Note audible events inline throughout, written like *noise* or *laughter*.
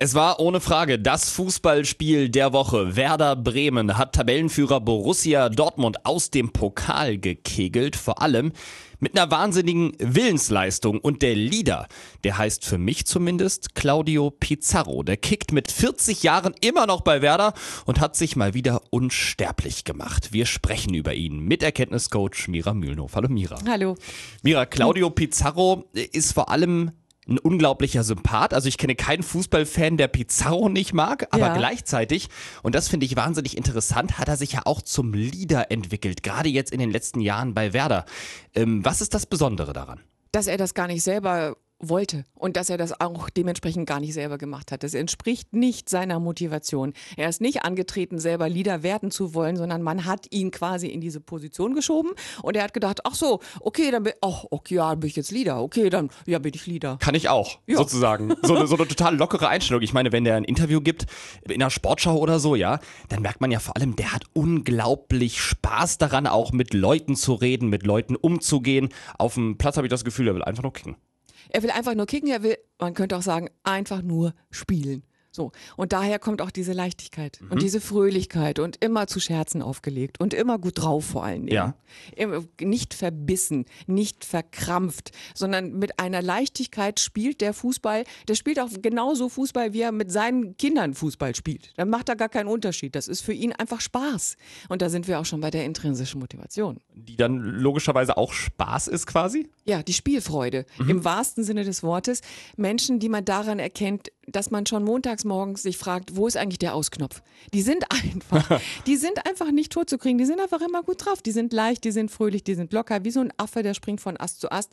Es war ohne Frage das Fußballspiel der Woche. Werder Bremen hat Tabellenführer Borussia Dortmund aus dem Pokal gekegelt. Vor allem mit einer wahnsinnigen Willensleistung. Und der Leader, der heißt für mich zumindest Claudio Pizarro. Der kickt mit 40 Jahren immer noch bei Werder und hat sich mal wieder unsterblich gemacht. Wir sprechen über ihn mit Erkenntniscoach Mira Mühlenhof. Hallo Mira. Hallo. Mira, Claudio Pizarro ist vor allem ein unglaublicher Sympath. Also ich kenne keinen Fußballfan, der Pizarro nicht mag, aber Ja. gleichzeitig, und das finde ich wahnsinnig interessant, hat er sich ja auch zum Leader entwickelt, gerade jetzt in den letzten Jahren bei Werder. Ähm, was ist das Besondere daran? Dass er das gar nicht selber wollte und dass er das auch dementsprechend gar nicht selber gemacht hat. Das entspricht nicht seiner Motivation. Er ist nicht angetreten, selber Leader werden zu wollen, sondern man hat ihn quasi in diese Position geschoben und er hat gedacht, ach so, okay, dann bin, ach, okay, ja, bin ich jetzt Leader. Okay, dann ja, bin ich Leader. Kann ich auch, Ja. sozusagen. So eine, so eine total lockere Einstellung. Ich meine, wenn der ein Interview gibt, in einer Sportschau oder so, ja, dann merkt man ja vor allem, der hat unglaublich Spaß daran, auch mit Leuten zu reden, mit Leuten umzugehen. Auf dem Platz habe ich das Gefühl, er will einfach nur kicken. Er will einfach nur kicken, er will, man könnte auch sagen, einfach nur spielen. So. Und daher kommt auch diese Leichtigkeit Mhm. und diese Fröhlichkeit und immer zu Scherzen aufgelegt und immer gut drauf vor allen Dingen. Ja. Nicht verbissen, nicht verkrampft, sondern mit einer Leichtigkeit spielt der Fußball. Der spielt auch genauso Fußball, wie er mit seinen Kindern Fußball spielt. Da macht er gar keinen Unterschied. Das ist für ihn einfach Spaß. Und da sind wir auch schon bei der intrinsischen Motivation. Die dann logischerweise auch Spaß ist quasi. Ja, die Spielfreude Mhm. im wahrsten Sinne des Wortes. Menschen, die man daran erkennt, dass man schon montags morgens sich fragt, wo ist eigentlich der Ausknopf? Die sind *laughs* einfach, die sind einfach nicht tot zu kriegen. Die sind einfach immer gut drauf. Die sind leicht, die sind fröhlich, die sind locker, wie so ein Affe, der springt von Ast zu Ast.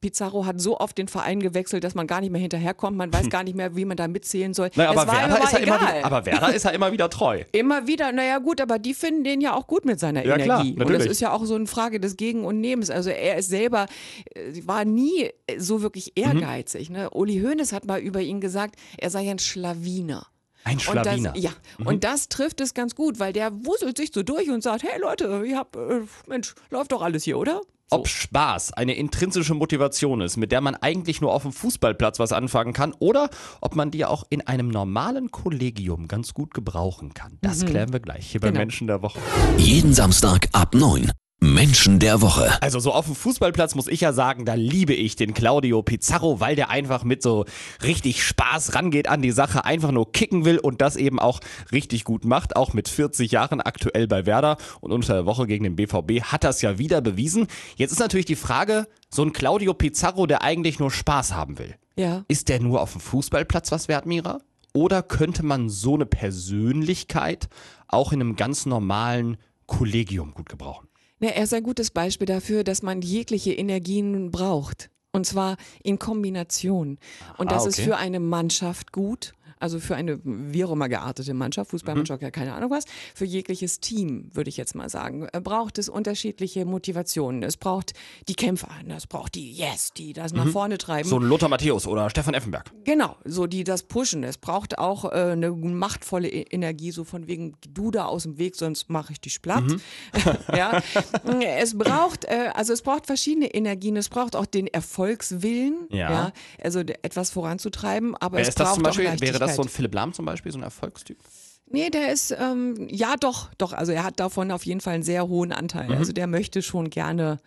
Pizarro hat so oft den Verein gewechselt, dass man gar nicht mehr hinterherkommt. Man weiß gar nicht mehr, wie man da mitzählen soll. Naja, aber, Werder ist ja immer wieder, aber Werder ist ja immer wieder treu. *laughs* Immer wieder, naja gut, aber die finden den ja auch gut mit seiner Ja, klar, Energie. und das natürlich. ist ja auch so eine Frage des Gegen und Nehmens. Also er ist selber, äh, war nie so wirklich Mhm. ehrgeizig. Ne? Uli Hoeneß hat mal über ihn gesagt, er sei ein Schlawiner. Ein Und Schlawiner. das, ja, und das trifft es ganz gut, weil der wuselt sich so durch und sagt, hey Leute, ihr habt, äh, Mensch, läuft doch alles hier, oder? So. Ob Spaß eine intrinsische Motivation ist, mit der man eigentlich nur auf dem Fußballplatz was anfangen kann, oder ob man die auch in einem normalen Kollegium ganz gut gebrauchen kann. Das klären wir gleich hier bei Genau. Menschen der Woche. Jeden Samstag ab 9. Menschen der Woche. Also so auf dem Fußballplatz muss ich ja sagen, da liebe ich den Claudio Pizarro, weil der einfach mit so richtig Spaß rangeht an die Sache, einfach nur kicken will und das eben auch richtig gut macht, auch mit 40 Jahren aktuell bei Werder und unter der Woche gegen den BVB hat das ja wieder bewiesen. Jetzt ist natürlich die Frage, so ein Claudio Pizarro, der eigentlich nur Spaß haben will. Ja. Ist der nur auf dem Fußballplatz was wert, Mira? Oder könnte man so eine Persönlichkeit auch in einem ganz normalen Kollegium gut gebrauchen? Na, er ist ein gutes Beispiel dafür, dass man jegliche Energien braucht. Und zwar in Kombination. Und Ah, das ist okay. für eine Mannschaft gut. Also für eine wie auch immer geartete Mannschaft, Fußballmannschaft, ja keine Ahnung was, für jegliches Team, würde ich jetzt mal sagen, äh, braucht es unterschiedliche Motivationen. Es braucht die Kämpfer, ne, es braucht die Yes, die das nach vorne treiben. So ein Lothar Matthäus oder Stefan Effenberg. Genau, so die das pushen. Es braucht auch äh, eine machtvolle E- Energie, so von wegen, du da aus dem Weg, sonst mache ich dich platt. Mhm. *laughs* ja. Es braucht, äh, also es braucht verschiedene Energien. Es braucht auch den Erfolgswillen, Ja. also de- etwas voranzutreiben, aber Wer es das braucht zum Beispiel? auch Wäre das Leichtigkeit. so ein Philipp Lahm zum Beispiel, so ein Erfolgstyp? Nee, der ist, ähm, ja doch, doch, also er hat davon auf jeden Fall einen sehr hohen Anteil. Also der möchte schon gerne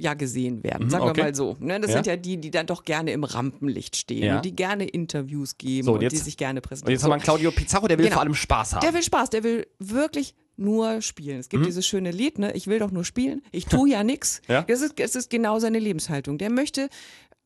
ja gesehen werden, sagen Mhm. okay. wir mal so. Ne? Das Ja. sind ja die, die dann doch gerne im Rampenlicht stehen Ja. und die gerne Interviews geben So, und und, jetzt- die sich gerne Und präsentieren. jetzt haben wir einen Claudio Pizarro, der will Genau. vor allem Spaß haben. Der will Spaß, der will wirklich nur spielen. Es gibt Mhm. dieses schöne Lied, ne? Ich will doch nur spielen. Ich tue ja *laughs* nichts. Ja. Das ist, das ist genau seine Lebenshaltung. Der möchte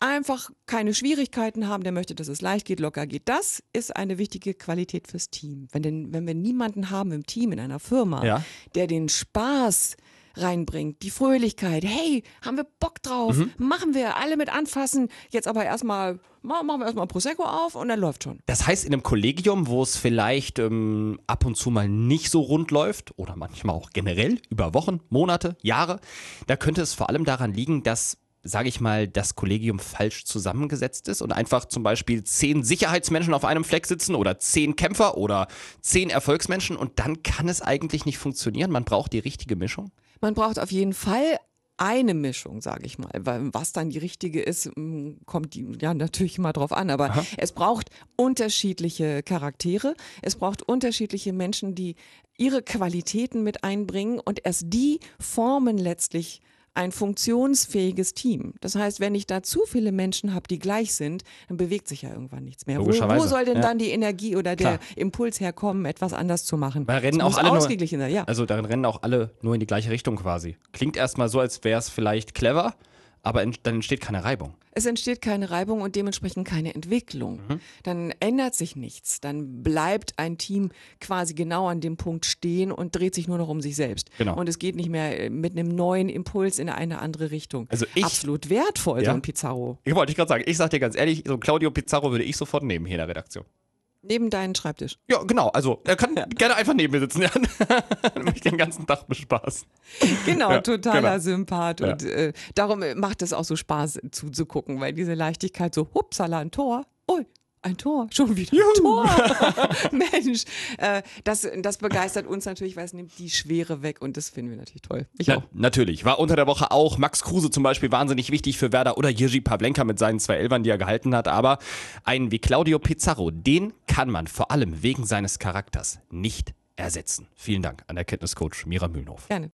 einfach keine Schwierigkeiten haben, der möchte, dass es leicht geht, locker geht. Das ist eine wichtige Qualität fürs Team. Wenn, denn, wenn wir niemanden haben im Team, in einer Firma, Ja. der den Spaß reinbringt, die Fröhlichkeit, hey, haben wir Bock drauf, Mhm. machen wir, alle mit anfassen, jetzt aber erstmal, ma- machen wir erstmal Prosecco auf und dann läuft schon. Das heißt, in einem Kollegium, wo es vielleicht ähm, ab und zu mal nicht so rund läuft oder manchmal auch generell über Wochen, Monate, Jahre, da könnte es vor allem daran liegen, dass sage ich mal, das Kollegium falsch zusammengesetzt ist und einfach zum Beispiel zehn Sicherheitsmenschen auf einem Fleck sitzen oder zehn Kämpfer oder zehn Erfolgsmenschen und dann kann es eigentlich nicht funktionieren. Man braucht die richtige Mischung. Man braucht auf jeden Fall eine Mischung, sage ich mal. Weil was dann die richtige ist, m, kommt ja natürlich mal drauf an. Aber es braucht unterschiedliche Charaktere. Es braucht unterschiedliche Menschen, die ihre Qualitäten mit einbringen und erst die formen letztlich ein funktionsfähiges Team. Das heißt, wenn ich da zu viele Menschen habe, die gleich sind, dann bewegt sich ja irgendwann nichts mehr. Wo, wo soll denn ja. dann die Energie oder der Klar. Impuls herkommen, etwas anders zu machen? Weil rennen auch alle nur, ja. Also darin rennen auch alle nur in die gleiche Richtung quasi. Klingt erstmal so, als wäre es vielleicht clever, aber ent dann entsteht keine Reibung. Es entsteht keine Reibung und dementsprechend keine Entwicklung. Dann ändert sich nichts. Dann bleibt ein Team quasi genau an dem Punkt stehen und dreht sich nur noch um sich selbst. Genau. Und es geht nicht mehr äh, mit einem neuen Impuls in eine andere Richtung. Also ich- Absolut wertvoll, Ja. so ein Pizarro. Ich wollte ich gerade sagen, ich sag dir ganz ehrlich, so Claudio Pizarro würde ich sofort nehmen hier in der Redaktion. Neben deinen Schreibtisch. Ja, genau. Also, er kann *laughs* gerne einfach neben mir sitzen. Ja. *laughs* Dann mich den ganzen Tag bespaßen. Genau, Ja, totaler genau. Sympath. Ja. Und äh, darum äh, macht es auch so Spaß zuzugucken, weil diese Leichtigkeit so, hupsala, ein Tor. Ein Tor, schon wieder ein Tor. *laughs* Mensch, äh, das, das begeistert uns natürlich, weil es nimmt die Schwere weg und das finden wir natürlich toll. Ich Na, auch. natürlich. War unter der Woche auch Max Kruse zum Beispiel wahnsinnig wichtig für Werder oder Jiří Pavlenka mit seinen zwei Elfern, die er gehalten hat. Aber einen wie Claudio Pizarro, den kann man vor allem wegen seines Charakters nicht ersetzen. Vielen Dank an der Kenntniscoach Mira Mühlenhof. Gerne.